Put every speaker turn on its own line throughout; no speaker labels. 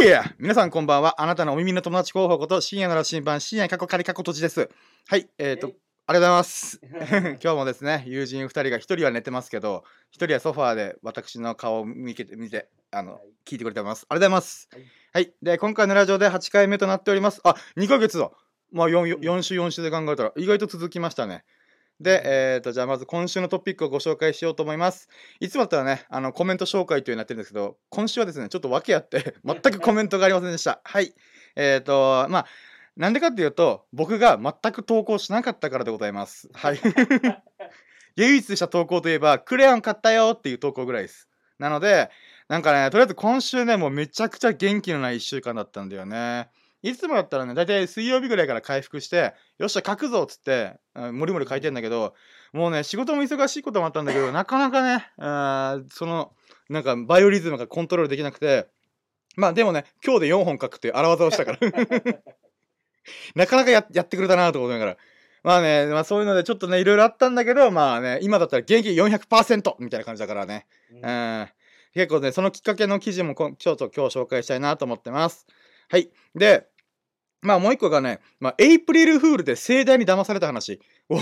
はい皆さんこんばんは。あなたのお耳の友達候補こと深夜の羅針盤、深夜過去仮過去土地です。はい、えっ、ー、と、ありがとうございます。今日もですね、友人2人が1人は寝てますけど、1人はソファーで私の顔を見て、見てあの、聞いてくれてます。ありがとうございます。
はい
はい。で、今回のラジオで8回目となっております。あ、2ヶ月だ。まあ4、4週4週で考えたら意外と続きましたね。で、えっ、と、じゃあまず今週のトピックをご紹介しようと思います。いつもだったらね、あの、コメント紹介というのやってるんですけど、今週はですね、ちょっと訳あって、全くコメントがありませんでした。はい。えっ、と、まあ、なんでかっていうと、僕が全く投稿しなかったからでございます。はい。唯一した投稿といえば、クレヨン買ったよっていう投稿ぐらいです。なので、なんかね、とりあえず今週ね、もうめちゃくちゃ元気のない1週間だったんだよね。いつもだったらね、だいたい水曜日ぐらいから回復して、よっしゃ、書くぞっつって、うんもりもり書いてんだけど、もうね、仕事も忙しいこともあったんだけど、なかなかね、あーその、なんか、バイオリズムがコントロールできなくて、まあでもね、今日で4本書くっていう荒技をしたから。なかなかややってくれたなと思いながら。まあね、まあそういうのでちょっとね、いろいろあったんだけど、まあね、今だったら元気400%みたいな感じだからね。うん。結構ね、そのきっかけの記事もちょっと今日紹介したいなと思ってます。はい。で、まあもう一個がね、まあエイプリルフールで盛大に騙された話。お い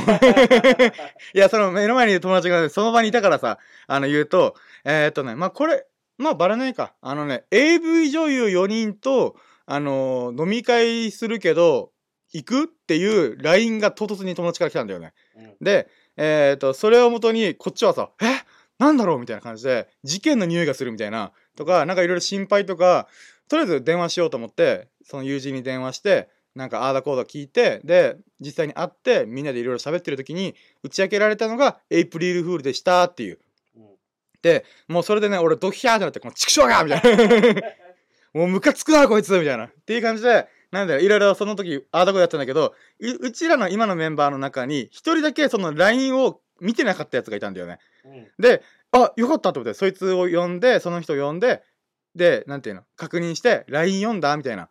や、その目の前にいる友達がね、その場にいたからさ、あの言うと、えーっとね、まあこれ、まあバレないか。あのね、AV 女優4人と、あのー飲み会するけど、行くっていう LINE が唐突に友達から来たんだよね。で、えっ、と、それをもとに、こっちはさ、え？なんだろう？みたいな感じで、事件の匂いがするみたいな、とか、なんかいろいろ心配とか、とりあえず電話しようと思って、その友人に電話して、なんかああだこうだ聞いて、で、実際に会って、みんなでいろいろ喋ってる時に、打ち明けられたのが、エイプリルフールでしたっていう。で、もうそれでね、俺ドキャーってなって、この畜生がみたいな。もうムカつくな、こいつみたいな。っていう感じで、なんだよ、いろいろその時、ああだこうだやったんだけど、ううちらの今のメンバーの中に、一人だけその LINE を見てなかったやつがいたんだよね。で、あ、よかったと思って、そいつを呼んで、その人を呼んで、で、なんていうの、確認して、LINE 読んだみたいな。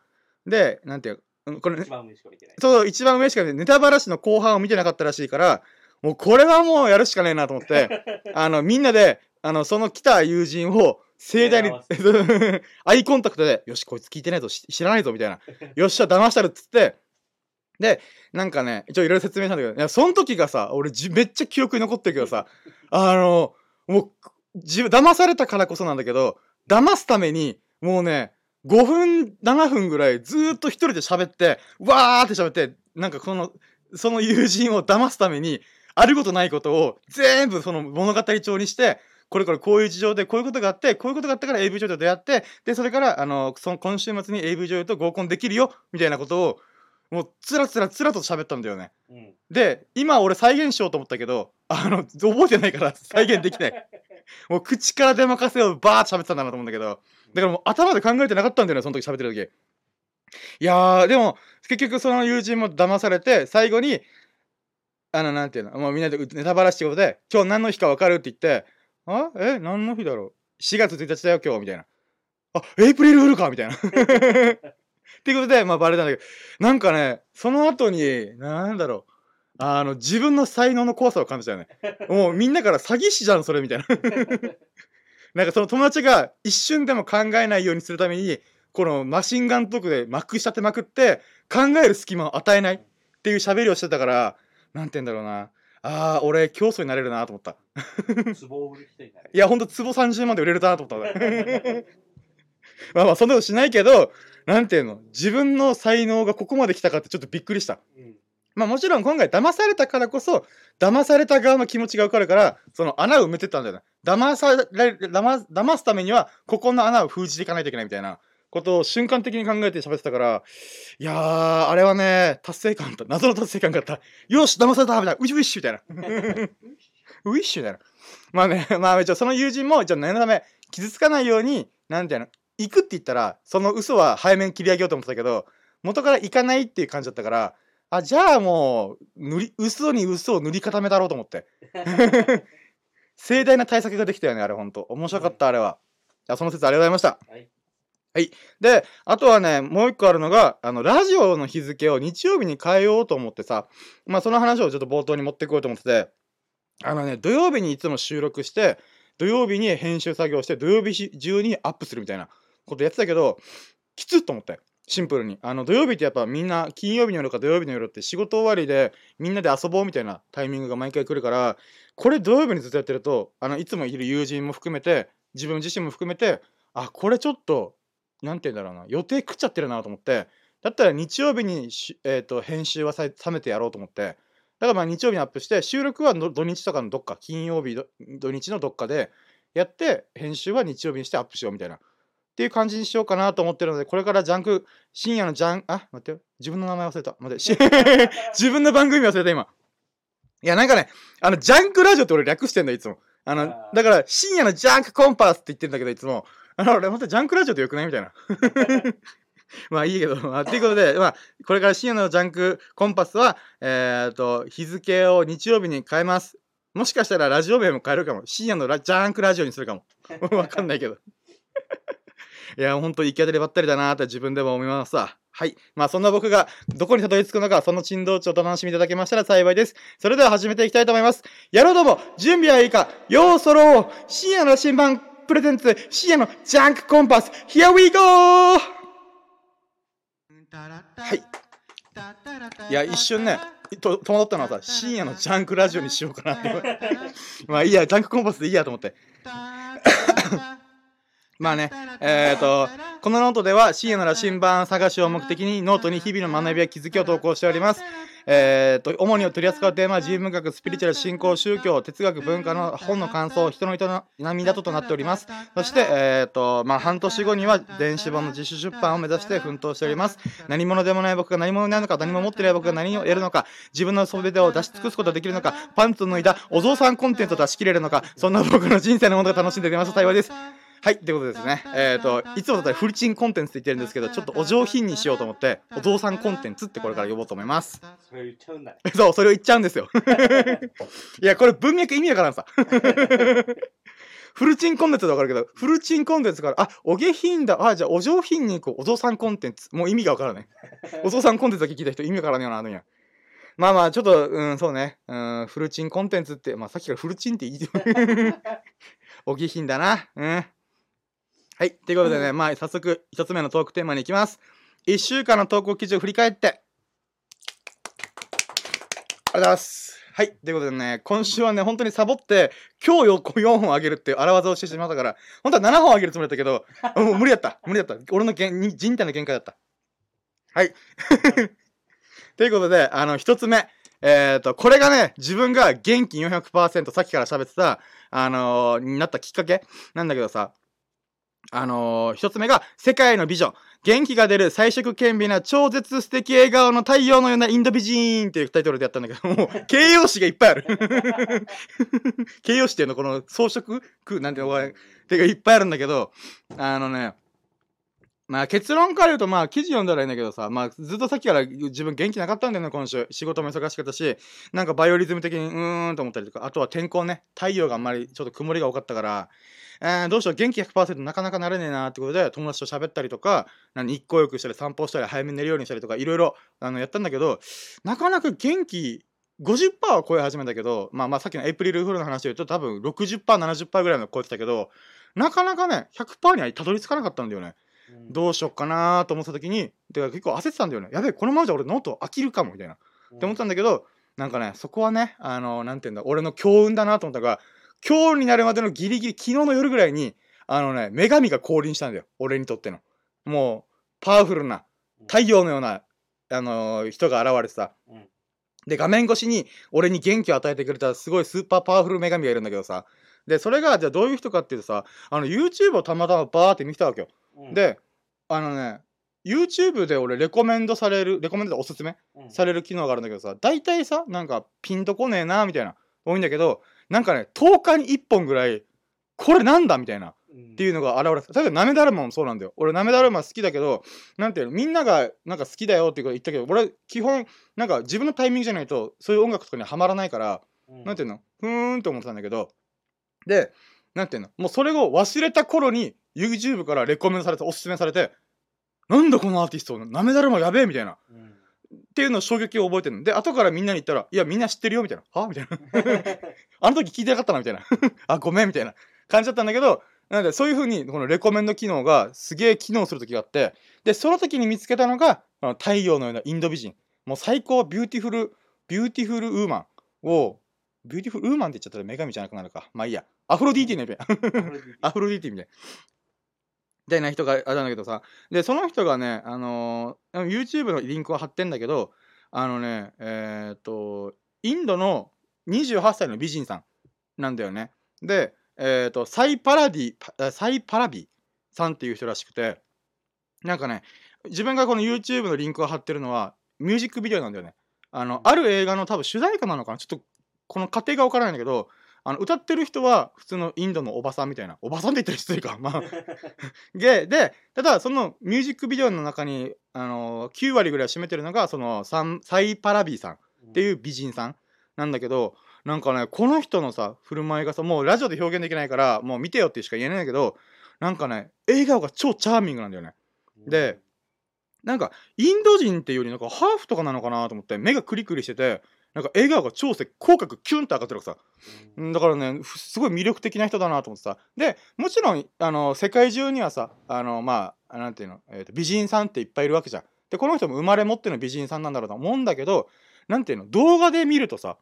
で、なんていううんこれ、
一番上しか見てない。
そう、一番上しか見てネタバラシの後半を見てなかったらしいから、もうこれはもうやるしかねえなと思って、あの、みんなで、あの、その来た友人を盛大に アイコンタクトで、よし、こいつ聞いてないぞ、し知らないぞ、みたいな。よっしゃ、騙したるっつって、で、なんかね、一応いろいろ説明したんだけど、いや、その時がさ、俺じ、めっちゃ記憶に残ってるけどさ、あの、もう、自分、騙されたからこそなんだけど、騙すために、もうね、5分、7分ぐらいずーっと一人で喋って、わーって喋って、なんかこの、その友人を騙すために、あることないことを全部その物語調にして、これからこういう事情でこういうことがあって、こういうことがあったから AV 女優と出会って、で、それから、あの、その今週末に AV 女優と合コンできるよ、みたいなことを、もう、つらつらつらと喋ったんだよね。
うん。
で、今俺再現しようと思ったけど、あの、覚えてないから再現できない。もう口から出まかせをバーッと喋ってたんだなと思うんだけど、だからもう頭で考えてなかったんだよね、その時喋ってる時。いやー、でも、結局その友人も騙されて、最後に、あの、なんていうの、もうみんなでネタバラシってことで、今日何の日か分かるって言って、あ？え？何の日だろう ?4 月1日だよ、今日、みたいな。あ、エイプリルフールかみたいな。っていうことで、まあバレたんだけど、なんかね、その後に、なんだろう。あの、自分の才能の怖さを感じたよね。もうみんなから詐欺師じゃん、それ、みたいな。なんかその友達が一瞬でも考えないようにするために、このマシンガントークでまくし立てまくって、考える隙間を与えないっていう喋りをしてたから、なんて言うんだろうな。ああ、俺、競争になれるなと思った。
壺を売る人になる。
いや、ほんと、壺30万で売れるなと思ったね。まあまあ、そんなことしないけど、なんていうの、自分の才能がここまで来たかってちょっとびっくりした。
うん。
まあもちろん今回騙されたからこそ、騙された側の気持ちがわかるから、その穴を埋めてったんだよね。騙され、騙騙すためには、ここの穴を封じていかないといけないみたいなことを瞬間的に考えて喋ってたから、いやー、あれはね、達成感あった。謎の達成感があった。よし、騙されたみたいな。ウィッシュウィッシュみたいな。ウィッシュみたいな。まあね、まあ一応その友人も、一応念のため、傷つかないように、なんていうの、行くって言ったら、その嘘は早めに切り上げようと思ってたけど、元から行かないっていう感じだったから、あ、じゃあもう、塗り、嘘に嘘を塗り固めだろうと思って。盛大な対策ができたよね、あれほんと。面白かった、あれは。いやその説ありがとうございました。
はい。
で、あとはね、もう一個あるのが、あの、ラジオの日付を日曜日に変えようと思ってさ、まあその話をちょっと冒頭に持ってこようと思ってて、あのね、土曜日にいつも収録して、土曜日に編集作業して、土曜日中にアップするみたいなことやってたけど、きつっと思ってシンプルに。あの土曜日ってやっぱみんな金曜日の夜か土曜日の夜って仕事終わりでみんなで遊ぼうみたいなタイミングが毎回来るからこれ土曜日にずっとやってるとあのいつもいる友人も含めて自分自身も含めてあこれちょっとなんて言うんだろうな予定食っちゃってるなと思ってだったら日曜日にし、えー、と編集はさ冷めてやろうと思ってだからまあ日曜日にアップして収録は土日とかのどっか金曜日土日のどっかでやって編集は日曜日にしてアップしようみたいなっていう感じにしようかなと思ってるのでこれからジャンク深夜のジャンあ待ってよ自分の名前忘れた待ってし 自分の番組忘れた今いやなんかねあのジャンクラジオって俺略してんだいつもあのだから深夜のジャンクコンパスって言ってんだけどいつもあの俺またジャンクラジオってよくないみたいな まあいいけど、まあ、ということで、まあ、これから深夜のジャンクコンパスは、えー、と、日付を日曜日に変えます。もしかしたらラジオ名も変えるかも。深夜のラジャンクラジオにするかも。わかんないけど。いや、ほんと行き当たりばったりだなーって自分でも思いますわ。はい。まあそんな僕がどこにたどり着くのか、その珍道中をお楽しみいただけましたら幸いです。それでは始めていきたいと思います。やろうども、準備はいいか、ようそろう深夜の新版プレゼンツ、深夜のジャンクコンパス、Here we go! はい。いや、一瞬ね、と戸惑ったのはさ、深夜のジャンクラジオにしようかなって。まあいいや、ジャンクコンパスでいいやと思って。まあね、えっ、と、このノートでは深夜の羅針盤探しを目的にノートに日々の学びや気づきを投稿しております。えっ、と、主に取り扱うテーマは人文学、スピリチュアル、信仰、宗教、哲学、文化の本の感想、人の営みなどとなっております。そして、えっ、と、まあ半年後には電子本の自主出版を目指して奮闘しております。何者でもない僕が何者になるのか、何も持っていない僕が何を得るのか、自分の全てを出し尽くすことができるのか、パンツを脱いだお父さんコンテンツを出し切れるのか、そんな僕の人生のものが楽しんでくれました幸いです。はい、ってことですね。えっ、と、いつもだったらフルチンコンテンツって言ってるんですけど、ちょっとお上品にしようと思って、お父さんコンテンツってこれから呼ぼうと思います。
それ言っちゃうんだね。
そう、それを言っちゃうんですよ。いや、これ文脈意味わからんさ。フルチンコンテンツでわかるけど、フルチンコンテンツから、あ、お下品だ。あ、じゃあお上品に行こう。お父さんコンテンツ。もう意味がわからない。お父さんコンテンツだけ聞いた人意味わからんよな、あのんや。まあまあ、ちょっと、うん、そうね。うん、フルチンコンテンツって、まあさっきからフルチンって言い お下品だな。うん。はい。ということでね、まあ早速、一つ目のトークテーマに行きます。一週間の投稿記事を振り返って、ありがとうございます。はい。ということでね、今週はね、本当にサボって、今日横4本あげるっていう荒技をしてしまったから、本当は7本あげるつもりだったけど、もう無理だった。無理だった。俺のげん人体の限界だった。はい。ということで、あの、一つ目。えっ、と、これがね、自分が元気400%、さっきから喋ってた、あのーになったきっかけなんだけどさ、あのー一つ目が、世界の美女。元気が出る彩色兼備な超絶素敵笑顔の太陽のようなインド美人っていうタイトルでやったんだけども、形容詞がいっぱいある。形容詞っていうのこの装飾句なんていうのてかいっぱいあるんだけど、あのね、まあ結論から言うとまあ記事読んだらいいんだけどさ、まあずっとさっきから自分元気なかったんだよね今週。仕事も忙しかったし、なんかバイオリズム的にうーんと思ったりとか、あとは天候ね、太陽があんまりちょっと曇りが多かったから、えーどうしよう元気100%なかなかなれねえなってことで友達と喋ったりとか何日光浴したり散歩したり早めに寝るようにしたりとかいろいろあのやったんだけどなかなか元気50%は超え始めたけどまあまあさっきのエイプリルフールの話で言うと多分 60%70% ぐらいの超えてたけどなかなかね100%にはたどり着かなかったんだよねどうしよっかなと思ってた時にてか結構焦ってたんだよねやべえこのままじゃ俺ノート飽きるかもみたいなって思ってたんだけど、なんかね、そこはね、あの、なんて言うんだ、俺の強運だなと思ったのが、今日になるまでのギリギリ、昨日の夜ぐらいに、あのね、女神が降臨したんだよ。俺にとっての。もう、パワフルな、太陽のような、あのー人が現れてさ。
うん
で、画面越しに、俺に元気を与えてくれた、すごいスーパーパワフル女神がいるんだけどさ。で、それが、じゃあどういう人かっていうとさ、あの、YouTube をたまたまバーって見てたわけよ。
うん、
で、あのね、YouTube で俺レコメンドされる、レコメンドでおすすめ？
うん。
される機能があるんだけどさ大体さなんかピンとこねえなみたいな多いんだけどなんかね10日に1本ぐらいこれなんだみたいなっていうのが現れて例えばなめだるまもそうなんだよ。俺なめだるま好きだけどなんていうのみんながなんか好きだよっていうこと言ったけど俺基本なんか自分のタイミングじゃないとそういう音楽とかにはハマらないから
うん、
なんていうの？ふーんって思ってたんだけど。でなんていうの？もうそれを忘れた頃に YouTube からレコメンドされておすすめされてなんだこのアーティストなめだるまやべえみたいな。
うん
っていうのを衝撃を覚えてるの。で後からみんなに言ったら「いやみんな知ってるよ」みたいな「は？みたいな「あの時聞いてなかったな」みたいな「あごめん」みたいな。感じだったんだけどなんでそういう風にこのレコメンド機能がすげえ機能する時があってでその時に見つけたのがあの太陽のようなインド美人。もう最高ビューティフルビューティフルウーマンをビューティフルウーマンって言っちゃったら女神じゃなくなるか。まあいいや。アフロディーティね アフロディーティみたいな。みたいな人があれなんだけどさ。でその人がねあのー YouTube のリンクを貼ってんだけどあのねえーっとインドの28歳の美人さんなんだよね。でえーっとサイパラディパサイパラビさんっていう人らしくてなんかね自分がこの YouTube のリンクを貼ってるのはミュージックビデオなんだよね。あのある映画の多分主題歌なのかな。ちょっとこの過程が分からないんだけどあの歌ってる人は普通のインドのおばさんみたいな。おばさんって言ったら失礼か。まあ。ででただそのミュージックビデオの中にあの9割ぐらい占めてるのがそのサンサイパラビーさんっていう美人さんなんだけどなんかねこの人のさ振る舞いがさもうラジオで表現できないからもう見てよってしか言えないんだけどなんかね笑顔が超チャーミングなんだよね。でなんかインド人っていうよりなんかハーフとかなのかなと思って目がクリクリしててなんか笑顔が超せ口角キュンと上がってるからさ。うん。だからねふすごい魅力的な人だなと思ってさ。でもちろんあの世界中にはさあのまあなんていうの、えーと美人さんっていっぱいいるわけじゃん。でこの人も生まれ持っての美人さんなんだろうと思うんだけどなんていうの動画で見るとさ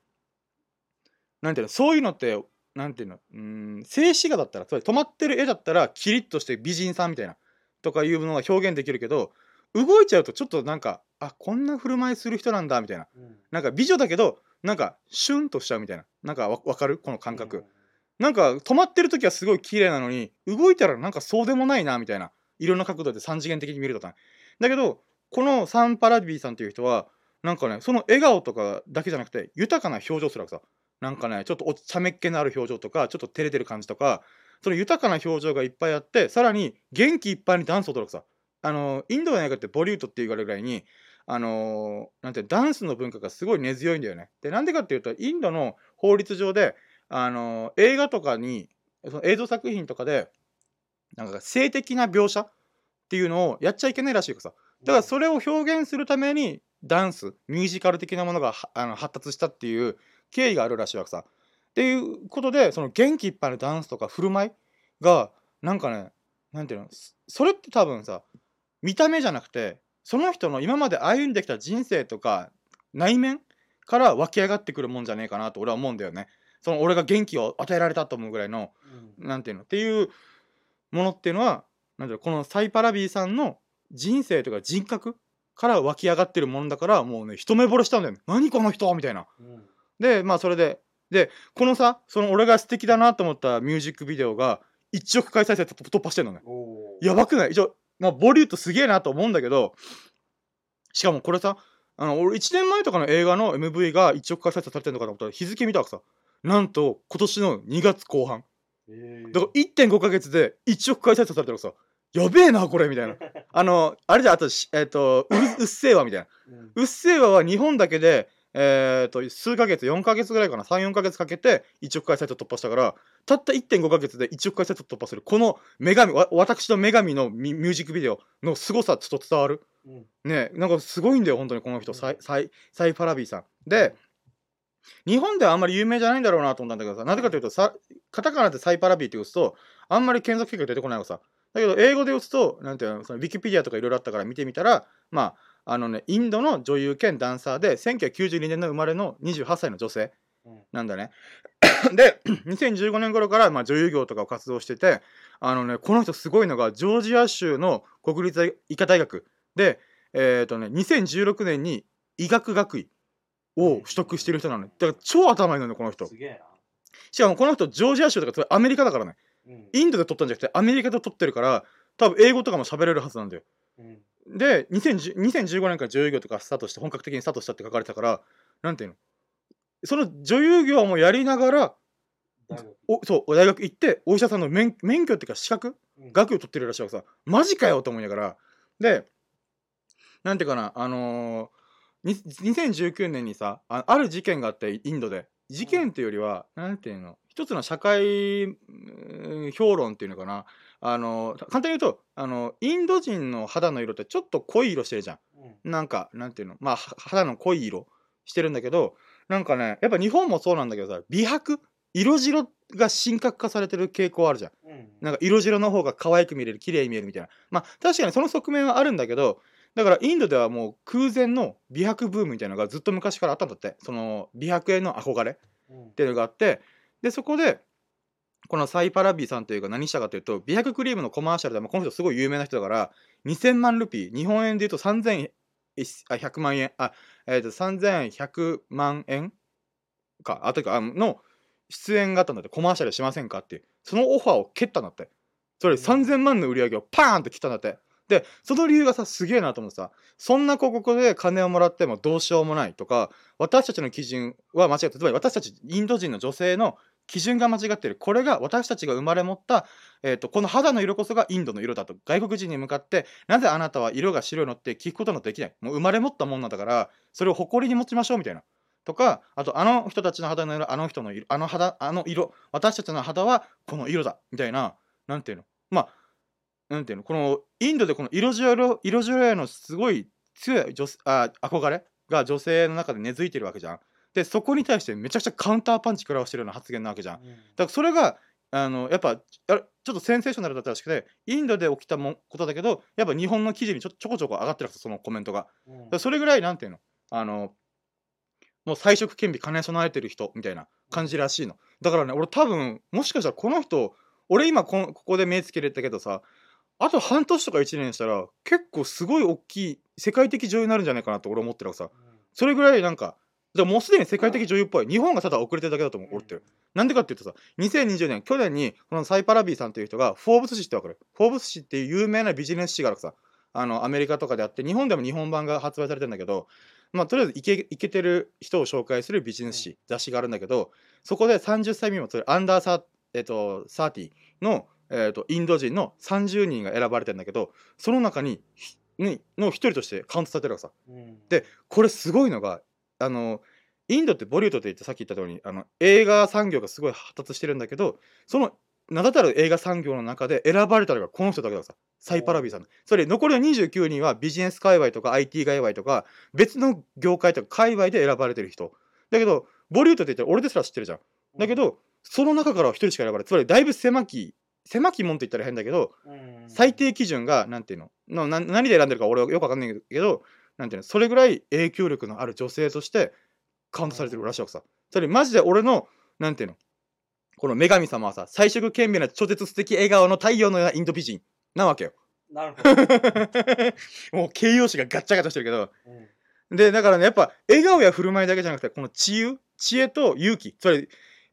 なんていうのそういうのってなんていうのうーん静止画だったらつまり止まってる絵だったらキリッとして美人さんみたいなとかいうのが表現できるけど動いちゃうとちょっとなんかあこんな振る舞いする人なんだみたいな。なんか美女だけどなんかシュンとしちゃうみたいな。なんかわわかる？この感覚、なんか止まってる時はすごい綺麗なのに動いたらなんかそうでもないなみたいな。いろんな角度で三次元的に見るとかだけどこのサンパラビーさんっていう人はなんかねその笑顔とかだけじゃなくて豊かな表情するわけさ。なんかねちょっとお茶目っ気のある表情とかちょっと照れてる感じとかその豊かな表情がいっぱいあってさらに元気いっぱいにダンスを踊るわけさあのインドの映画ってボリュートって言われるぐらいにあのなんてダンスの文化がすごい根強いんだよね。でなんでかっていうとインドの法律上であの映画とかにその映像作品とかでなんか性的な描写っていうのをやっちゃいけないらしいからさだからそれを表現するためにダンスミュージカル的なものがはあの発達したっていう経緯があるらしいわけさ。っていうことでその元気いっぱいのダンスとか振る舞いがなんかねなんていうのそそれって多分さ見た目じゃなくてその人の今まで歩んできた人生とか内面から湧き上がってくるもんじゃねえかなと俺は思うんだよね。その俺が元気を与えられたと思うぐらいのなんていうの？っていうものっていうのはなんていうの？このサイパラビーさんの人生とか人格から湧き上がってるもんだからもうね一目惚れしたんだよ、ね、何この人みたいな。でまあそれででこのさその俺が素敵だなと思ったミュージックビデオが1億回再生突破してんのね。やばくない？一応、まあ、ボリュートすげえなと思うんだけどしかもこれさあの俺1年前とかの映画の MV が1億回再生されてるのかと思ったら日付見たらさ。なんと今年の2月後半。だから1.5ヶ月で1億回再生されてるからさ。やべえなこれみたいな。あのあれじゃあとしえっ、とううっせぇわみたいな。うっせぇわは日本だけでえー、と数ヶ月4ヶ月ぐらいかな。34ヶ月かけて1億回再生突破したからたった1.5ヶ月で1億回再生突破するこの女神わ私の女神のミミュージックビデオの凄さちょっと伝わる？ねなんかすごいんだよ本当にこの人サイサイサイファラビーさん。で日本ではあんまり有名じゃないんだろうなと思ったんだけどさなぜかというとさカタカナでサイパラビーって打つとあんまり検索結果出てこないのさ。だけど英語で打つとなんていうのそのウィキペディアとかいろいろあったから見てみたらまああのねインドの女優兼ダンサーで1992年の生まれの28歳の女性なんだね。で2015年頃からまあ女優業とかを活動しててあのねこの人すごいのがジョージア州の国立医科大学。でえっ、とね2016年に医学学位を取得してる人なのね。だから超頭いいのねこの人。
すげえ
しかもこの人ジョージア州とかアメリカだからね。インドで取ったんじゃなくてアメリカで取ってるから多分英語とかも喋れるはずなんだよ。
うん。
で2010 2015年から女優業とかスタートして本格的にスタートしたって書かれてたからなんていうの？その女優業もやりながら
大学。
おそう大学行ってお医者さんの免免許っていうか資格
うん。
学位を取ってるらしいわけさ。マジかよと思いながら。でなんていうかなあのーに2019年にさあある事件があってインドで。事件っていうよりは、なんていうの一つの社会うん評論っていうのかな。あの簡単に言うとあのインド人の肌の色ってちょっと濃い色してるじゃん。
うん。
なんかなんていうのまあは肌の濃い色してるんだけどなんかねやっぱ日本もそうなんだけどさ美白？色白が神格化されてる傾向あるじゃん。
うん。
なんか色白の方が可愛く見れる綺麗に見えるみたいな。まあ確かにその側面はあるんだけどだからインドではもう空前の美白ブームみたいなのがずっと昔からあったんだって。その美白への憧れっ
うん。
ていうのがあって。でそこでこのサイパラビーさんというか何したかというと美白クリームのコマーシャルでもこの人すごい有名な人だから2000万ルピー日本円で言うと3100万円。あえっ、と3100万円か。あというかあの出演があったんだって。コマーシャルしませんかっていう。そのオファーを蹴ったんだって。それ3000万の売り上げをパーンって切ったんだって。でその理由がさすげえなと思ってさ。そんな広告で金をもらってもどうしようもないとか私たちの基準は間違ってつまり私たちインド人の女性の基準が間違ってる。これが私たちが生まれ持った、えー、とこの肌の色こそがインドの色だと。外国人に向かってなぜあなたは色が白いのって聞くことのできない？もう生まれ持ったもんなんだからそれを誇りに持ちましょうみたいな。とかあとあの人たちの肌の色あの人の色あの肌あの色私たちの肌はこの色だ。みたいな。なんていうの？まあなんていうの？このインドでこの色白色白へのすごい強い女あ憧れが女性の中で根付いてるわけじゃん。でそこに対してめちゃくちゃカウンターパンチ食らわしてるような発言なわけじゃん。だからそれがあのやっぱやちょっとセンセーショナルだったらしくてインドで起きたもんことだけどやっぱ日本の記事にちょちょこちょこ上がってるそのコメントが。それぐらいなんていうの？あのもう彩色兼備兼ね備えてる人みたいな感じらしいの。だからね俺多分もしかしたらこの人俺今こんここで目つけれたけどさあと半年とか1年したら結構すごい大きい世界的女優になるんじゃないかなと俺思ってるからさ。それぐらいなんかじゃあもうすでに世界的女優っぽい。日本がただ遅れてるだけだと思う俺ってる。なんでかっていうとさ2020年去年にこのサイパラビーさんという人がフォーブス誌ってわかる？フォーブス誌っていう有名なビジネス誌があるさ。あのアメリカとかであって日本でも日本版が発売されてるんだけどまあとりあえずイケイケてる人を紹介するビジネス誌、雑誌があるんだけどそこで30歳未満それアンダーサー、えっと30の、えっとインド人の30人が選ばれてるんだけどその中にひにの一人としてカウントされてるわけさ。
うん。
でこれすごいのがあのインドってボリュードって言ってさっき言った通りあの映画産業がすごい発達してるんだけどその名だたる映画産業の中で選ばれたのがこの人だけだからさサイパラビーさんそれ残りの29人はビジネス界隈とか IT 界隈とか別の業界とか界隈で選ばれてる人。だけどボリュードって言ったら俺ですら知ってるじゃん。だけどその中からは一人しか選ばれつまりだいぶ狭き狭き門って言ったら変だけど
うん。
最低基準がなんていうの？のな何で選んでるか俺はよくわかんないけどなんていうの？それぐらい影響力のある女性としてカウントされてるらしいわけさ。それマジで俺のなんていうの？この女神様はさ彩色兼備な超絶素敵笑顔の太陽のようなインド美人なわけよ。
なるほど。
もう形容詞がガッチャガチャしてるけど。
うん。
でだからねやっぱ笑顔や振る舞いだけじゃなくてこの知恵？知恵と勇気。つまり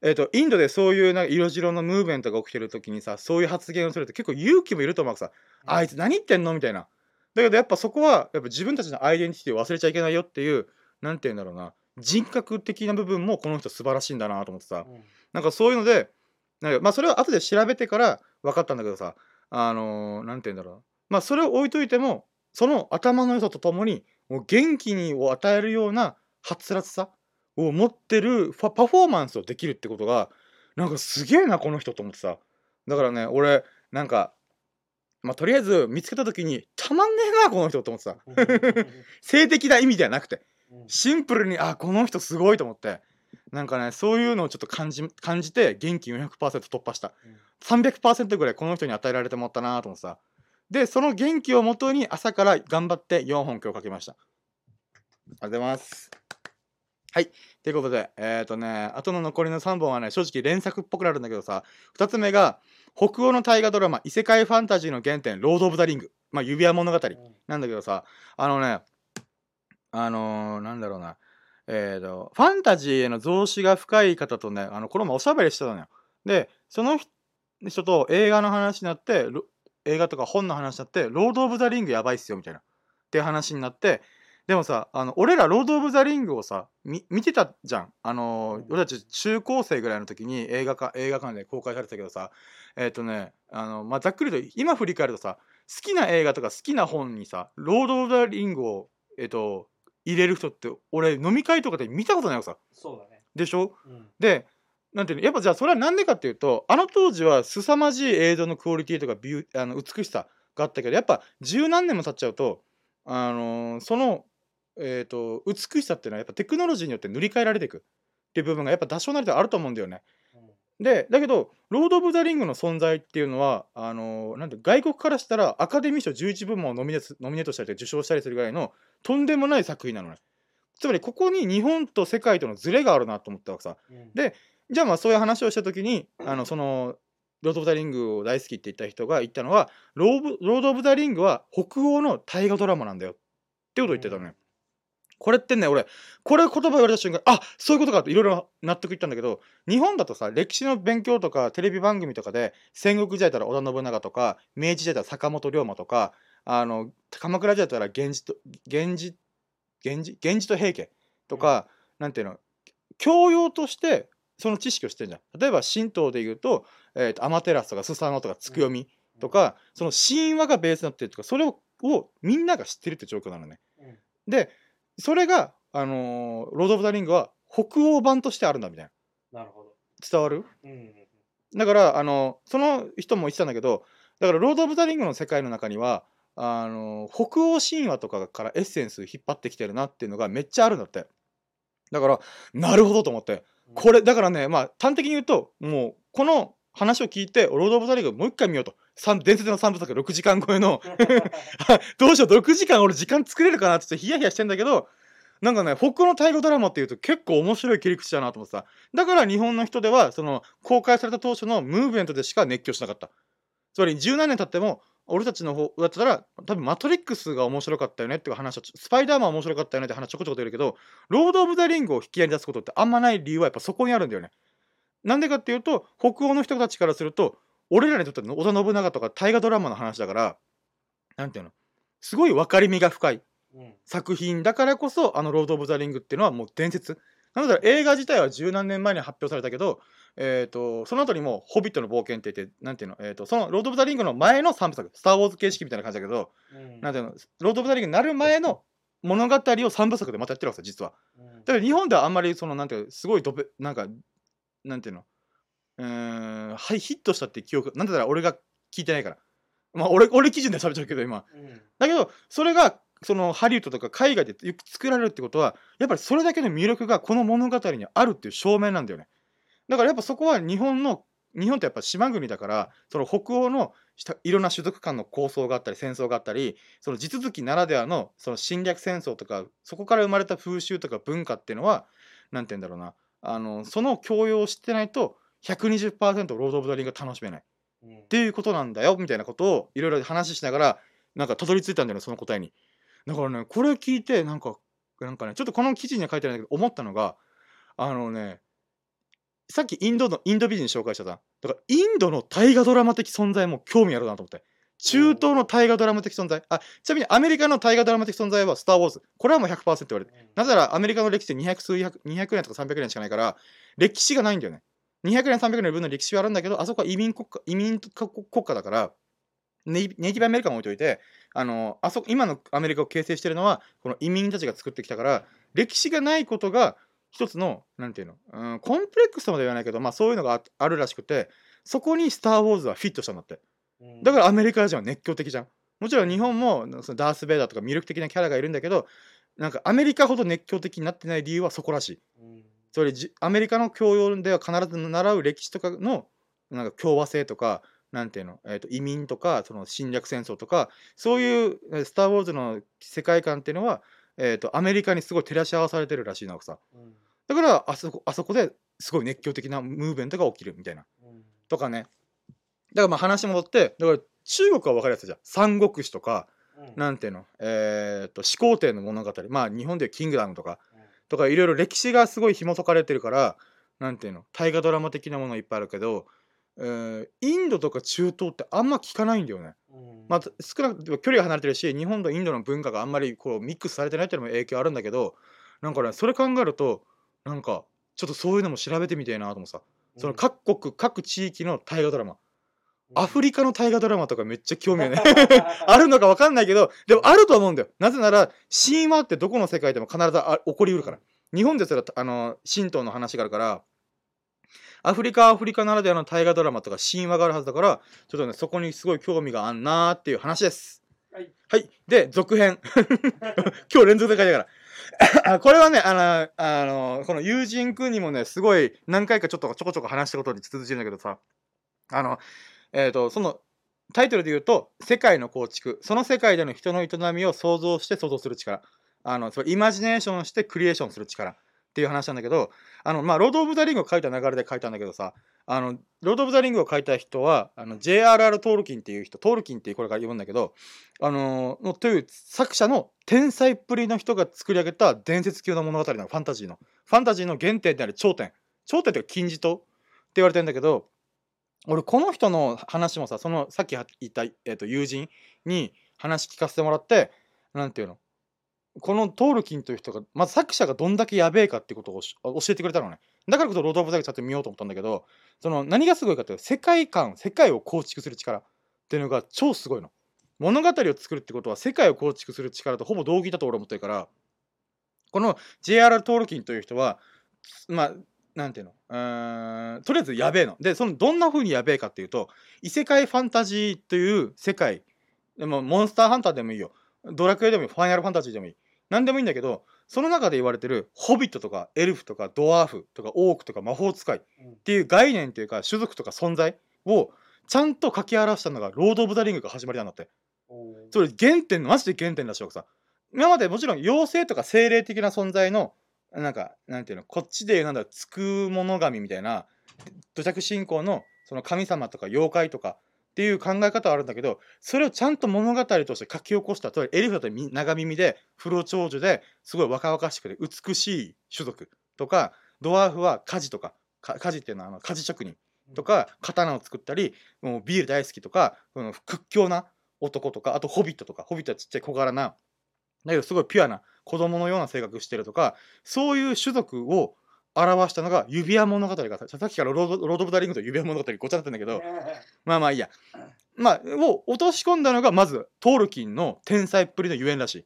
えー、とインドでそういうなんか色白のムーブメントが起きてる時にさそういう発言をすると結構勇気もいると思うわけさ。あいつ何言ってんの？みたいな。だけどやっぱそこはやっぱ自分たちのアイデンティティを忘れちゃいけないよっていうなんて言うんだろうな人格的な部分もこの人素晴らしいんだなと思ってさ。
うん。
なんかそういうのでなんかまあそれは後で調べてから分かったんだけどさ。あのーなんて言うんだろう。なまあそれを置いといてもその頭の良さとともにもう元気にを与えるようなはつらつさを持ってるパフォーマンスをできるってことがなんかすげえなこの人と思ってさ。だからね俺なんかまあとりあえず見つけた時にたまんねえなこの人と思ってさ。性的な意味ではなくて。
うん
シンプルにあこの人すごいと思って。なんかねそういうのをちょっと感じ感じて元気400%突破した。300%ぐらいこの人に与えられてもらったなと思ってさ。でその元気をもとに朝から頑張って4本今日かけました。ありがとうございます。はい。ということでえっ、ー、とねあとの残りの3本はね正直連作っぽくなるんだけどさ。2つ目が北欧の大河ドラマ異世界ファンタジーの原点ロード・オブ・ザ・リング。まあ指輪物語なんだけどさ。あのねあのー、なんだろうな。えーとファンタジーへの造詣が深い方とねあのこの前おしゃべりしてたのよ。でその人と映画の話になって映画とか本の話になって「ロード・オブ・ザ・リングやばいっすよ」みたいな。って話になってでもさあの俺ら「ロード・オブ・ザ・リング」をさ見てたじゃん。あの俺たち中高生ぐらいの時に映画か映画館で公開されてたけどさえっ、とねあの、まあ、ざっくりと今振り返るとさ好きな映画とか好きな本にさ「ロード・オブ・ザ・リング」をえっ、と入れる人って俺飲み会とかで見たことないわさ。
そうだね。
でしょ？
うん。
でなんていうの？やっぱじゃあそれはなんでかっていうとあの当時は凄まじい映像のクオリティとかビューあの美しさがあったけどやっぱ十何年も経っちゃうと、あのーその、えー、と美しさっていうのはやっぱテクノロジーによって塗り替えられていくっていう部分がやっぱ多少なりとあると思うんだよね。
うん
でだけどロード・オブ・ザ・リングの存在っていうのはあのなんて外国からしたらアカデミー賞11部門をノミネートノミネートしたりとか受賞したりするぐらいのとんでもない作品なのね。つまりここに日本と世界とのズレがあるなと思ったわけさ。
うん。
でじゃあまあそういう話をした時にあのそのロード・オブ・ザ・リングを大好きって言った人が言ったのはローブロード・オブ・ザ・リングは北欧の大河ドラマなんだよってことを言ってたのね、これってね俺これ言葉言われた瞬間あそういうことかっていろいろ納得いったんだけど日本だとさ歴史の勉強とかテレビ番組とかで戦国時代だったら織田信長とか明治時代だったら坂本龍馬とかあの鎌倉時代だったら源氏と源氏源氏源氏と平家とか、なんていうの教養としてその知識を知ってるじゃん。例えば神道で言うと,、えーとアマテラスとかスサノとかツクヨミとか、その神話がベースになってるとかそれををみんなが知ってるって状況なのね。
うん。
でそれが、あのーロード・オブ・ザ・リングは北欧版としてあるんだみたいな。
なるほど。
伝わる？
うん。
だから、あのその人も言ってたんだけどだからロード・オブ・ザ・リングの世界の中にはあの北欧神話とかからエッセンス引っ張ってきてるなっていうのがめっちゃあるんだって。だからなるほどと思って。これだからねまあ端的に言うともうこの話を聞いてロード・オブ・ザ・リングもう一回見ようと。三伝説の3部作6時間超えの。どうしよう6時間俺時間作れるかなってヒヤヒヤしてんだけどなんかね北欧の大河ドラマっていうと結構面白い切り口だなと思ってさ。だから日本の人ではその公開された当初のムーブメントでしか熱狂しなかった。つまり十何年経っても俺たちの方だったら多分マトリックスが面白かったよねっていう話はスパイダーマン面白かったよねって話ちょこちょこ出るけどロード・オブ・ザ・リングを引き合いに出すことってあんまない理由はやっぱそこにあるんだよね。なんでかっていうと北欧の人たちからすると俺らにとっての織田信長とか大河ドラマの話だからなんていうのすごい分かりみが深い
うん。
作品だからこそあの「ロード・オブ・ザ・リング」っていうのはもう伝説なので映画自体は十何年前に発表されたけど、えー、とその後にも「ホビットの冒険」って言ってなんていうの、えー、とその「ロード・オブ・ザ・リング」の前の3部作「スター・ウォーズ」形式みたいな感じだけど
うん。
なんていうのロード・オブ・ザ・リングになる前の物語を3部作でまたやってるわけですよ実は
うん
だから日本ではあんまりそのなんていうのすごいドベなんかなんていうのうーんはいヒットしたって記憶なんだったら俺が聞いてないから。まあ俺俺基準で喋っちゃうけど今。
うん。
だけどそれがそのハリウッドとか海外でよく作られるってことはやっぱりそれだけの魅力がこの物語にあるっていう証明なんだよね。だからやっぱそこは日本の日本ってやっぱ島国だからその北欧のいろんな種族間の構想があったり戦争があったりその地続きならではのその侵略戦争とかそこから生まれた風習とか文化っていうのはなんて言うんだろうな。あのその教養を知ってないと120%ロード・オブ・ザ・リングが楽しめない。っ
うん。
ていうことなんだよみたいなことをいろいろ話しながらなんかたどり着いたんだよねその答えに。だからねこれ聞いてなんかなんかねちょっとこの記事には書いてないんだけど思ったのがあのねさっきインドのインド美人紹介したじゃん。だからインドの大河ドラマ的存在も興味あるなと思って。中東の大河ドラマ的存在。あちなみにアメリカの大河ドラマ的存在は「スター・ウォーズ」これはもう100%言われてなぜならアメリカの歴史って200数百200年とか300年しかないから歴史がないんだよね200年300年分の歴史はあるんだけどあそこは移民国家移民国国家だからネイティブアメリカン置いといてあのあそこ今のアメリカを形成してるのはこの移民たちが作ってきたから歴史がないことが一つのなんていうの、うん、コンプレックスとまでは言わないけど、まあ、そういうのがああるらしくてそこに「スター・ウォーズ」はフィットしたんだって。
うん。
だからアメリカ人は熱狂的じゃん。もちろん日本もそのダース・ベイダーとか魅力的なキャラがいるんだけどなんかアメリカほど熱狂的になってない理由はそこらしい。
うん
つまりじアメリカの教養では必ず習う歴史とかのなんか共和制とかなんていうの、えー、と移民とかその侵略戦争とかそういうえー「スター・ウォーズ」の世界観っていうのは、えー、とアメリカにすごい照らし合わされてるらしいのさ
うん。
だからあそこあそこですごい熱狂的なムーブメントが起きるみたいな。
うん。
とかね。だからまあ話戻ってだから中国は分かりやすいじゃん。三国志とか
うん。
なんていうのえっ、と始皇帝の物語。まあ日本でいうキングダムとか。
うん
とかいろいろ歴史がすごい紐解かれてるからなんていうの？大河ドラマ的なものいっぱいあるけど、えーインドとか中東ってあんま聞かないんだよね。
うん。
まあ、少なくとも距離が離れてるし日本とインドの文化があんまりこうミックスされてないっていうのも影響あるんだけどなんかねそれ考えるとなんかちょっとそういうのも調べてみたいなと思ってさ。その各国各地域の大河ドラマアフリカの大河ドラマとかめっちゃ興味あるね。あるのか分かんないけどでもあると思うんだよ。なぜなら神話ってどこの世界でも必ずあ起こりうるから。日本ですらあの神道の話があるからアフリカはアフリカならではの大河ドラマとか神話があるはずだからちょっとねそこにすごい興味があんなーっていう話です。
はい。
はい。で続編。今日連続で書いたから。あ これはね、あの、あの、この友人くんにもね、すごい何回かちょっとちょこちょこ話したことに続いてるんだけどさ、あの、えっ、と、その、タイトルで言うと、世界の構築。その世界での人の営みを想像して想像する力。あの、それイマジネーションしてクリエーションする力っていう話なんだけど、あの、まあ、ロード・オブ・ザ・リングを書いた流れで書いたんだけどさ、あの、ロード・オブ・ザ・リングを書いた人は、あの、J.R.R. トールキンっていう人、トールキンっていうこれから呼ぶんだけど、あののという作者の天才っぷりの人が作り上げた伝説級の物語のファンタジーの、ファンタジーの原点である頂点。頂点というか金字塔って言われてるんだけど、俺この人の話もさそのさっき言った、えー、と友人に話聞かせてもらってなんていうの？このトールキンという人がまず作者がどんだけやべえかってことを教えてくれたのねだからこそロード・オブ・ザ・リングちゃんと見ようと思ったんだけどその何がすごいかっていうと世界観世界を構築する力っていうのが超すごいの物語を作るってことは世界を構築する力とほぼ同義だと俺は思ってるからこの J.R.R. トールキンという人はまあなんていうの？うーんとりあえずやべえの。で、そのどんな風にやべえかっていうと、異世界ファンタジーという世界、でもモンスターハンターでもいいよ。ドラクエでもいい、ファイナルファンタジーでもいい。何でもいいんだけど、その中で言われてるホビットとかエルフとかドワーフとかオークとか魔法使いっていう概念というか種族とか存在をちゃんと書き表したのがロード・オブ・ザ・リングが始まりなんだって。それ原点、マジで原点だしさ。今までもちろん妖精とか精霊的な存在のなんか、なんていうの、こっちでなんだ、つくもの神みたいな、土着信仰のその神様とか妖怪とかっていう考え方はあるんだけど、それをちゃんと物語として書き起こした、つまりエルフだと長耳で、不老長寿ですごい若々しくて美しい種族とか、ドワーフは火事とか、か火事っていうのはあの火事職人とか、刀を作ったり、もうビール大好きとか、の屈強な男とか、あとホビットとか、ホビットはちっちゃい小柄な、だけどすごいピュアな子供のような性格してるとかそういう種族を表したのが指輪物語がささっきからロードロード・オブ・ザ・リングと指輪物語ごちゃってんだけどまあまあいいや。まあを落とし込んだのがまずトールキンの天才っぷりのゆえんらしい。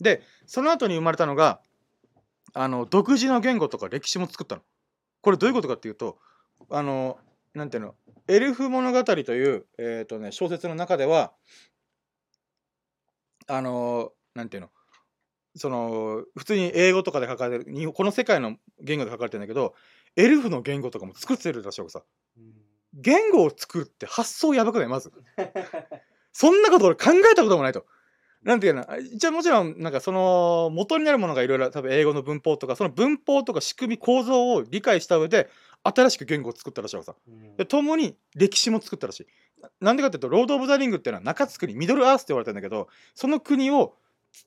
でその後に生まれたのがあの独自の言語とか歴史も作ったの。これどういうことかっていうとあのなんていうのエルフ物語という、えーとね、小説の中ではあのなんていうの？その普通に英語とかで書かれてるにこの世界の言語で書かれてるんだけどエルフの言語とかも作ってるらしいわけさ。言語を作るって発想やばくない？まず。そんなこと俺考えたこともないと。なんていうの？一応もちろんなんかその元になるものがいろいろ多分英語の文法とかその文法とか仕組み構造を理解した上で新しく言語を作ったらしいわけさ。で共に歴史も作ったらしい。なんでかっていうとロード・オブ・ザ・リングっていうのは中津国ミドルアースって言われてるんだけどその国を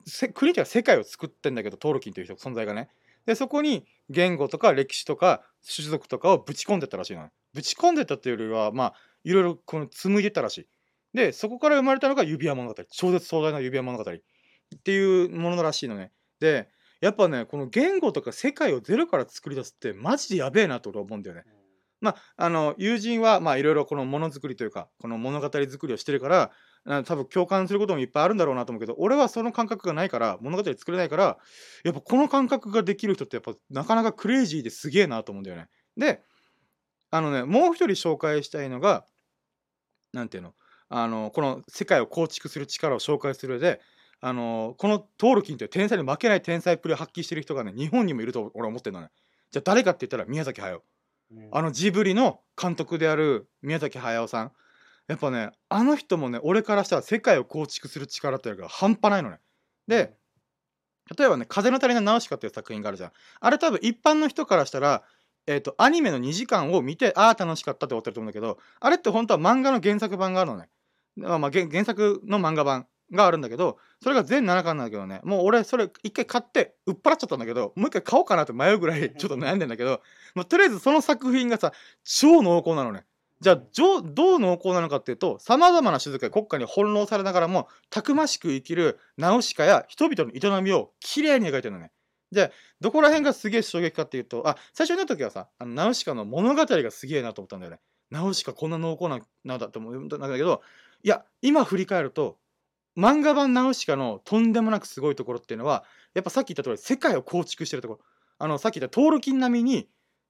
せ国というか世界を作ってんだけどトールキンという人存在がね。でそこに言語とか歴史とか種族とかをぶち込んでったらしいのねぶち込んでったっていうよりはまあいろいろこの紡いでったらしい。でそこから生まれたのが指輪物語。超絶壮大な指輪物語。っていうものらしいのね。でやっぱねこの言語とか世界をゼロから作り出すってマジでやべえなと俺は思うんだよね。まあ、あの友人はまあいろいろこのものづくりというかこの物語作りをしてるからあ多分共感することもいっぱいあるんだろうなと思うけど俺はその感覚がないから物語作れないからやっぱこの感覚ができる人ってやっぱなかなかクレイジーですげえなと思うんだよね。であのねもう一人紹介したいのがなんていうのあのこの世界を構築する力を紹介する上であのこのトールキンという天才に負けない天才っぷりを発揮してる人がね日本にもいると俺は思ってるのね。じゃあ誰かって言ったら宮崎駿。あのジブリの監督である宮崎駿さんやっぱねあの人もね俺からしたら世界を構築する力っていうのが半端ないのね。で例えばね「風の谷のナウシカ」っていう作品があるじゃん。あれ多分一般の人からしたらえーと、アニメの2時間を見てああ楽しかったって思ってると思うんだけどあれって本当は漫画の原作版があるのね、まあ、原作の漫画版があるんだけどそれが全7巻なんだけどね。もう俺それ一回買って売っ払っちゃったんだけどもう一回買おうかなって迷うぐらいちょっと悩んでんだけど、まあ、とりあえずその作品がさ超濃厚なのねじゃあどう濃厚なのかっていうとさまざまな種族が国家に翻弄されながらもたくましく生きるナウシカや人々の営みをきれいに描いてるのね。じゃあどこら辺がすげえ衝撃かっていうとあ最初になった時はさあのナウシカの物語がすげえなと思ったんだよね。ナウシカこんな濃厚ななんだと思うんだけどいや今振り返ると漫画版ナウシカのとんでもなくすごいところっていうのはやっぱさっき言った通り世界を構築してるところ。あのさっき言ったトールキン並みに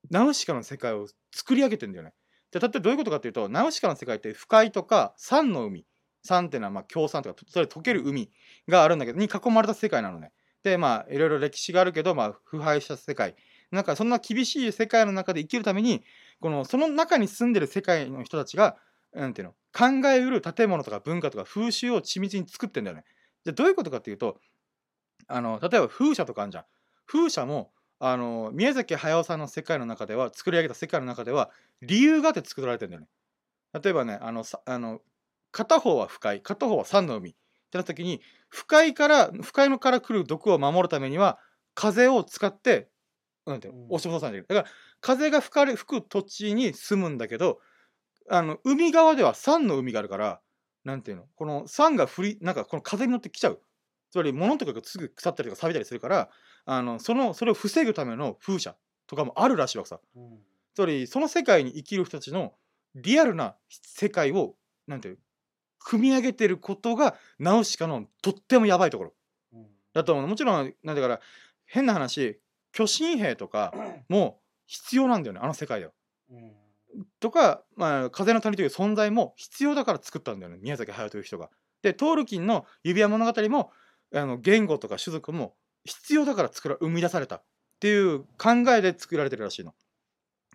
ナウシカの世界を作り上げてんだよね。で例えばどういうことかっていうとナウシカの世界って不快とか酸の海酸っていうのはまあ強酸とかそれ溶ける海があるんだけどに囲まれた世界なのねでまあいろいろ歴史があるけど、まあ、腐敗した世界なんかそんな厳しい世界の中で生きるためにこのその中に住んでる世界の人たちがなんていうの？考えうる建物とか文化とか風習を緻密に作ってんだよね。じゃあどういうことかっていうとあの例えば風車とかあるじゃん。風車もあの宮崎駿さんの世界の中では作り上げた世界の中では理由があって作られてるんだよね。例えばねあのさあの片方は不快片方は三の海。ってなった時に不快から不快のから来る毒を守るためには風を使ってなんていうの
うん。
押し戻さないといけないだから風が吹かれ吹く土地に住むんだけどあの海側では酸の海があるからなんていうのこの酸が降りなんかこの風に乗ってきちゃう。つまり物とかがすぐ腐ったりとか錆びたりするからあのそのそれを防ぐための風車とかもあるらしいわけさ。
うん。
つまりその世界に生きる人たちのリアルな世界をなんていう組み上げてることがナウシカのとってもやばいところ。
うん。
だと思う。のもちろんなんだから変な話巨神兵とかも必要なんだよねあの世界では。
うん。
とか、まあ、風の谷という存在も必要だから作ったんだよね宮崎駿という人が。でトールキンの指輪物語もあの言語とか種族も必要だから作ら生み出されたっていう考えで作られてるらしいの。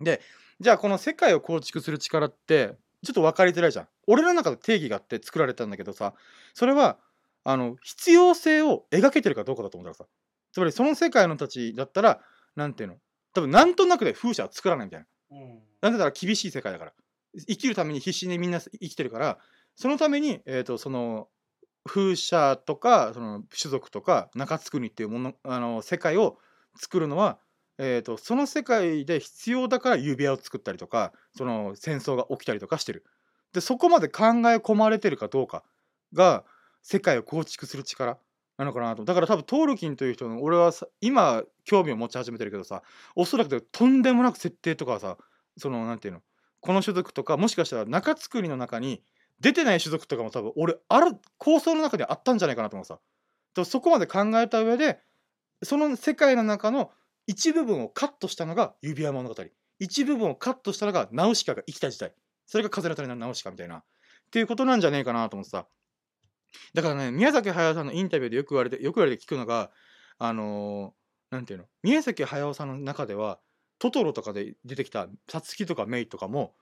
でじゃあこの世界を構築する力ってちょっと分かりづらいじゃん。俺の中で定義があって作られたんだけどさそれはあの必要性を描けてるかどうかだと思うんだからさ。つまりその世界のたちだったらなんていうの？多分なんとなくで風車は作らないみたいな。
うん
なんでだから厳しい世界だから生きるために必死にみんな生きてるからそのために、えー、とその風車とかその種族とか中津国っていうものあの世界を作るのは、えー、とその世界で必要だから指輪を作ったりとかその戦争が起きたりとかしてる。でそこまで考え込まれてるかどうかが世界を構築する力なのかなとだから多分トールキンという人の俺はさ今興味を持ち始めてるけどさおそらくとんでもなく設定とかはさそのなんていうのこの種族とかもしかしたら中津国の中に出てない種族とかも多分俺ある構想の中であったんじゃないかなと思うさ。そこまで考えた上でその世界の中の一部分をカットしたのが指輪物語。一部分をカットしたのがナウシカが生きた時代。それが風の谷のナウシカみたいな。っていうことなんじゃねえかなと思ってさ。だからね宮崎駿さんのインタビューでよく言われてよく言われて聞くのがあのーていうの？宮崎駿さんの中ではトトロとかで出てきたサツキとかメイとかも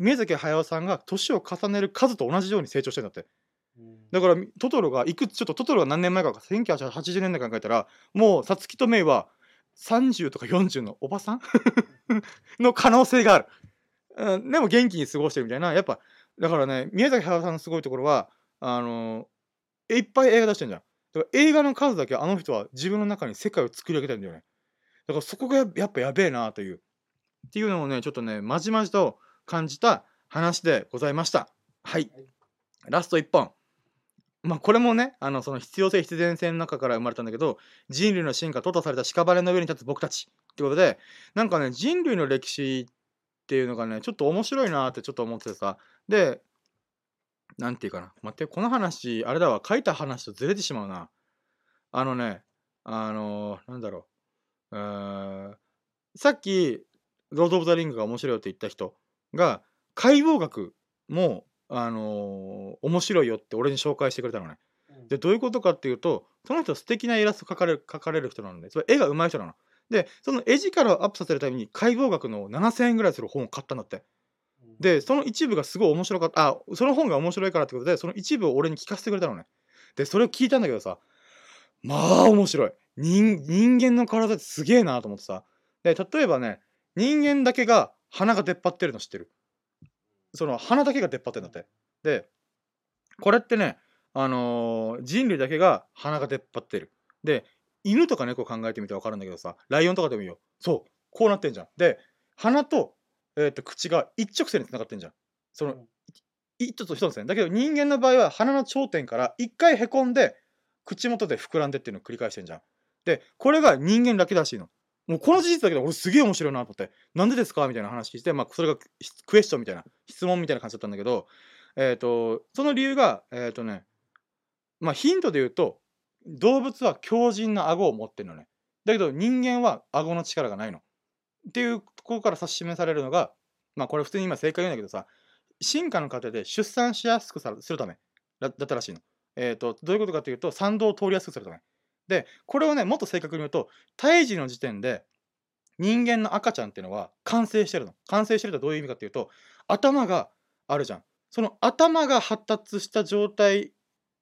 宮崎駿さんが年を重ねる数と同じように成長してんだって。
うん。
だからトトロがいくつちょっとトトロが何年前かか1980年代考えたらもうサツキとメイは30とか40のおばさん の可能性がある、うん、でも元気に過ごしてるみたいな。やっぱだからね宮崎駿さんのすごいところはあのいっぱい映画出してんじゃん。だから映画の数だけあの人は自分の中に世界を作り上げてるんだよね。だからそこがややっぱやべえなという。っていうのをねちょっとねまじまじと感じた話でございました。はい。ラスト1本。まあこれもねあのその必要性必然性の中から生まれたんだけど人類の進化ととされた屍の上に立つ僕たちってことでなんかね人類の歴史っていうのがねちょっと面白いなってちょっと思っててさ。でなんていうかな。待ってこの話あれだわ。書いた話とずれてしまうな。あのねあのなんだろう。うーんさっき「ロード・オブ・ザ・リング」が面白いよって言った人が解剖学もあのー面白いよって俺に紹介してくれたのね。
うん
でどういうことかっていうとその人素敵なイラスト描かれる描かれる人なのでそれ絵が上手い人なの。でその絵力をアップさせるために解剖学の7,000円ぐらいする本を買ったんだって。でその一部がすごい面白かったあその本が面白いからってことでその一部を俺に聞かせてくれたのね。でそれを聞いたんだけどさまあ面白い人人間の体ってすげえなと思ってさで例えばね人間だけが鼻が出っ張ってるの知ってる？その鼻だけが出っ張ってるんだって。でこれってねあのー人類だけが鼻が出っ張ってる。で犬とか猫考えてみて分かるんだけどさライオンとかでもいいよ。そうこうなってんじゃん。で鼻と,、えー、と口が一直線につながってんじゃん。その、
うん。
一つと一つねだけど人間の場合は鼻の頂点から一回へこんで口元で膨らんでっていうのを繰り返してんじゃん。でこれが人間だけらしいのもうこの事実だけで俺すげえ面白いなと思ってなんでですかみたいな話聞いて、まあ、それがクエスチョンみたいな質問みたいな感じだったんだけどえっ、とその理由がえっ、とねまあヒントで言うと動物は強靭な顎を持ってるのね。だけど人間は顎の力がないの。っていうところから指し示されるのがまあこれ普通に今正解言うんだけどさ進化の過程で出産しやすくするためだったらしいの。えっ、とどういうことかというと産道を通りやすくするため。でこれをねもっと正確に言うと胎児の時点で人間の赤ちゃんっていうのは完成してるの。完成してるとはどういう意味かっていうと頭があるじゃん。その頭が発達した状態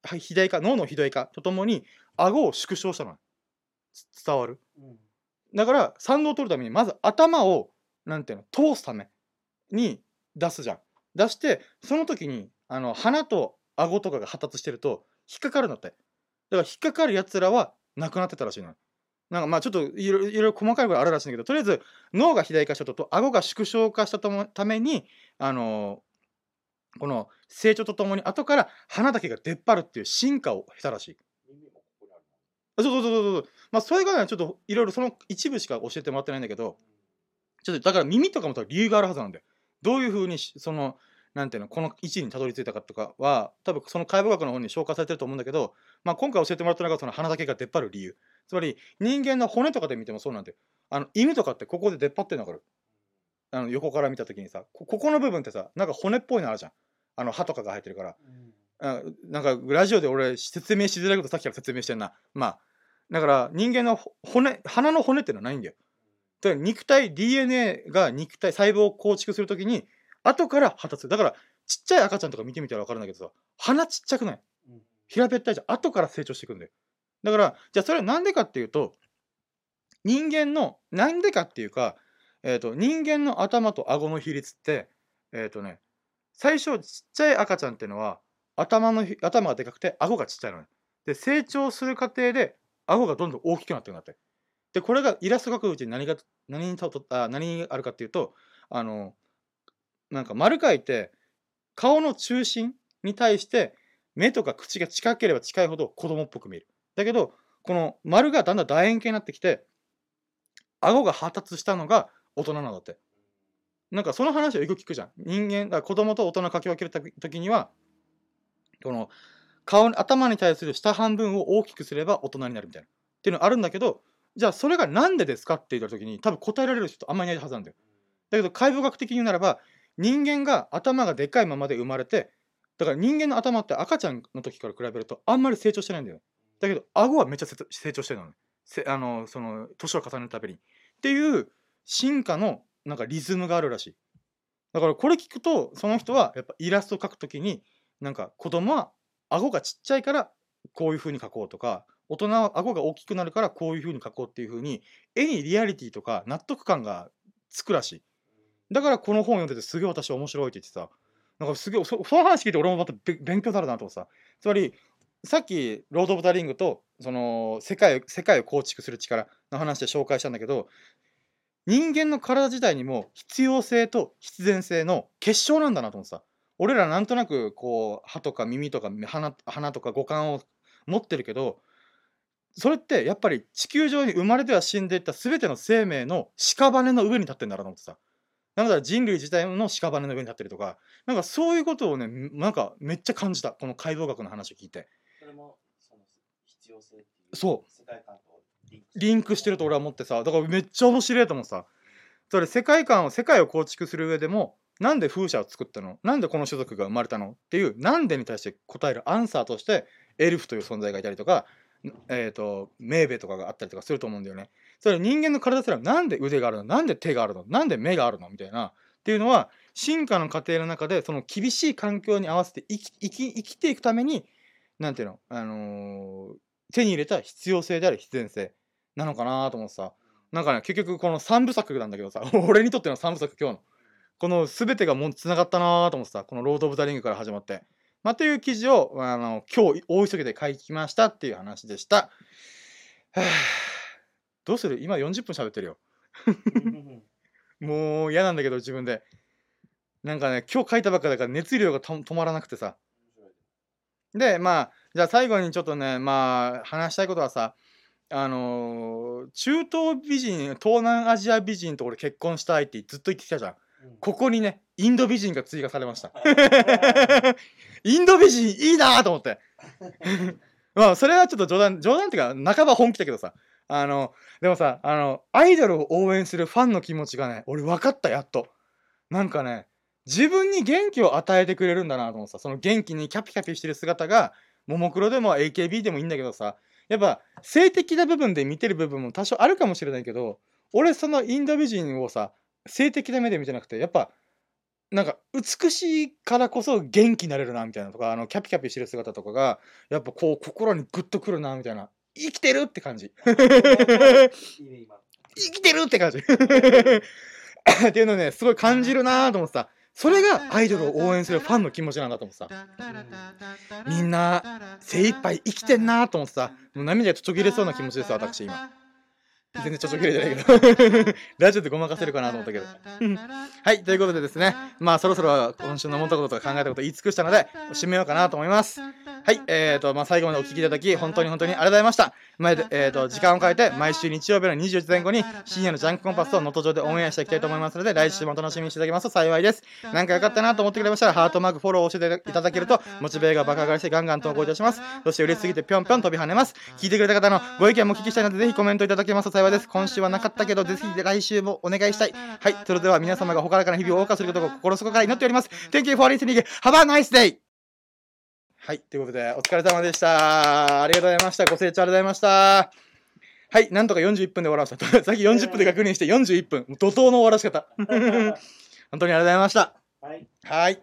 はい肥大化脳の肥大化とともに顎を縮小したのつ伝わる？
うん。
だから産後を取るためにまず頭をなんていうの通すために出すじゃん。出してその時にあの鼻と顎とかが発達してると引っかかるんだって。だから引っかかるやつらはなくなってたらしいのなんかまあちょっといろいろ細かいことあるらしいんだけどとりあえず脳が肥大化したとと顎が縮小化したためにあのこの成長とともに後から鼻だけが出っ張るっていう進化を経たらしい。
あ
そうそうそうそうそう。まあそれがねちょっといろいろその一部しか教えてもらってないんだけどちょっとだから耳とかも理由があるはずなんだよ。どういうふうにそのなんていうのこの位置にたどり着いたかとかは多分その解剖学の方に紹介されてると思うんだけど、まあ、今回教えてもらったのがその鼻だけが出っ張る理由。つまり人間の骨とかで見てもそうなんだよ。あの犬とかってここで出っ張ってるの分かる。あの横から見た時にさこここの部分ってさなんか骨っぽいのあるじゃん。あの歯とかが生えてるから。
うん。
あなんかラジオで俺説明しづらいことさっきから説明してんな。まあだから人間のほ骨鼻の骨ってのはないんだよ。だから肉体 DNA が肉体細胞を構築するときに後から発達する。だからちっちゃい赤ちゃんとか見てみたら分かるんだけどさ鼻ちっちゃくない？
うん。
平べったいじゃん。後から成長していくんだよ。だからじゃあそれはなんでかっていうと人間のなんでかっていうか、えー、と人間の頭と顎の比率ってえっ、とね最初ちっちゃい赤ちゃんっていうのは頭のひ頭がでかくて顎がちっちゃいのね。で成長する過程で顎がどんどん大きくなってるんだって。でこれがイラスト描くうちに何が何にととあ何があるかっていうとあのなんか丸描いて顔の中心に対して目とか口が近ければ近いほど子供っぽく見える。だけどこの丸がだんだん楕円形になってきて顎が発達したのが大人なんだって。なんかその話をよく聞くじゃん。人間だから子供と大人を書き分けると時にはこの顔頭に対する下半分を大きくすれば大人になるみたいな。っていうのあるんだけどじゃあそれがなんでですかって言った時に多分答えられる人あんまりいないはずなんだよ。だけど解剖学的に言うならば人間が頭がでかいままで生まれてだから人間の頭って赤ちゃんの時から比べるとあんまり成長してないんだよ。だけど顎はめっちゃ成長してるのね。あのその年を重ねるたびに。っていう進化のなんかリズムがあるらしい。だからこれ聞くとその人はやっぱイラストを描くときになんか子供は顎がちっちゃいからこういう風に描こうとか大人は顎が大きくなるからこういう風に描こうっていう風に絵にリアリティとか納得感がつくらしい。だからこの本読んでてすげえ私面白いって言ってさなんかすげえその話聞いて俺もまた勉強になるなと思ってさ。つまりさっき「ロード・オブ・ザ・リングと」その世界世界を構築する力の話で紹介したんだけど人間の体自体にも必要性と必然性の結晶なんだなと思ってさ。俺らなんとなくこう歯とか耳とか鼻鼻とか五感を持ってるけどそれってやっぱり地球上に生まれては死んでいった全ての生命の屍の上に立ってんだなと思ってさ。だから人類自体の屍の上に立ってるとかなんかそういうことをねなんかめっちゃ感じたこの解剖学の話を聞いて。
それもその必要性っていう
そう。
世界観とリンク
してると俺は思ってさだからめっちゃ面白いと思うさ。それ世界観を世界を構築する上でもなんで風車を作ったの？なんでこの種族が生まれたの？っていうなんでに対して答えるアンサーとしてエルフという存在がいたりとか、えー、とメーベとかがあったりとかすると思うんだよね。それ人間の体すらなんで腕があるの？なんで手があるの？なんで目があるの？みたいな。っていうのは進化の過程の中でその厳しい環境に合わせて生き生き生きていくためになんていうの、あのー手に入れた必要性である必然性なのかなと思ってさ。なんかね結局この3部作なんだけどさ 俺にとっての3部作今日の。この全てがもうつながったなと思ってさこの「ロード・オブ・ザ・リング」から始まって。まあ、という記事をあの今日大急ぎで書きましたっていう話でした。はあどうする？今40分喋ってるよ。
うん
もう嫌なんだけど自分で。なんかね今日書いたばっかだから熱量がと止まらなくてさ。でまあじゃあ最後にちょっとねまあ話したいことはさあのー中東美人東南アジア美人と俺結婚したいってずっと言ってきたじゃん。
うん
ここにねインド美人が追加されました。インド美人いいなと思って。まあそれはちょっと冗談冗談っていうか半ば本気だけどさあのでもさあのアイドルを応援するファンの気持ちがね俺分かったやっと。なんかね自分に元気を与えてくれるんだなと思ってさその元気にキャピキャピしてる姿がももクロでも AKB でもいいんだけどさやっぱ性的な部分で見てる部分も多少あるかもしれないけど俺そのインド美人をさ性的な目で見てなくてやっぱなんか美しいからこそ元気になれるなみたいなとかあのキャピキャピしてる姿とかがやっぱこう心にグッとくるなみたいな。生きてるって感じ。生きてるって感じ。っていうのをねすごい感じるなと思ってさ。それがアイドルを応援するファンの気持ちなんだと思ってさ。みんな精一杯生きてんなと思ってさ。もう涙がちょちょぎれそうな気持ちです私今全然ちょちょぎれてないけど。ラジオでごまかせるかなと思ったけど。はいということでですね。まあそろそろ今週の思ったこととか考えたこと言い尽くしたので締めようかなと思います。はいえーとまあ最後までお聞きいただき本当に本当にありがとうございました。前で、えー、と時間を変えて毎週日曜日の24時前後に深夜のジャンクコンパスを能登上でオンエアしていきたいと思いますので来週もお楽しみにしていただけますと幸いです。なんか良かったなと思ってくれましたらハートマークフォローを教えていただけるとモチベが爆上がりしてガンガン投稿いたします。そして嬉しすぎてぴょんぴょん飛び跳ねます。聞いてくれた方のご意見もお聞きしたいのでぜひコメントいただけますと幸いです今週はなかったけどぜひ来週もお願いしたいはいそれでは皆様がほからかな日々を謳歌することを心底から祈っております Thank you for listening Have a nice day はい、ということで、お疲れ様でした。ありがとうございました。ご清聴ありがとうございました。はい、なんとか41分で終わらせた。さっき40分で確認して41分。怒涛の終わらせ方。本当にありがとうございました。
はい。
はい。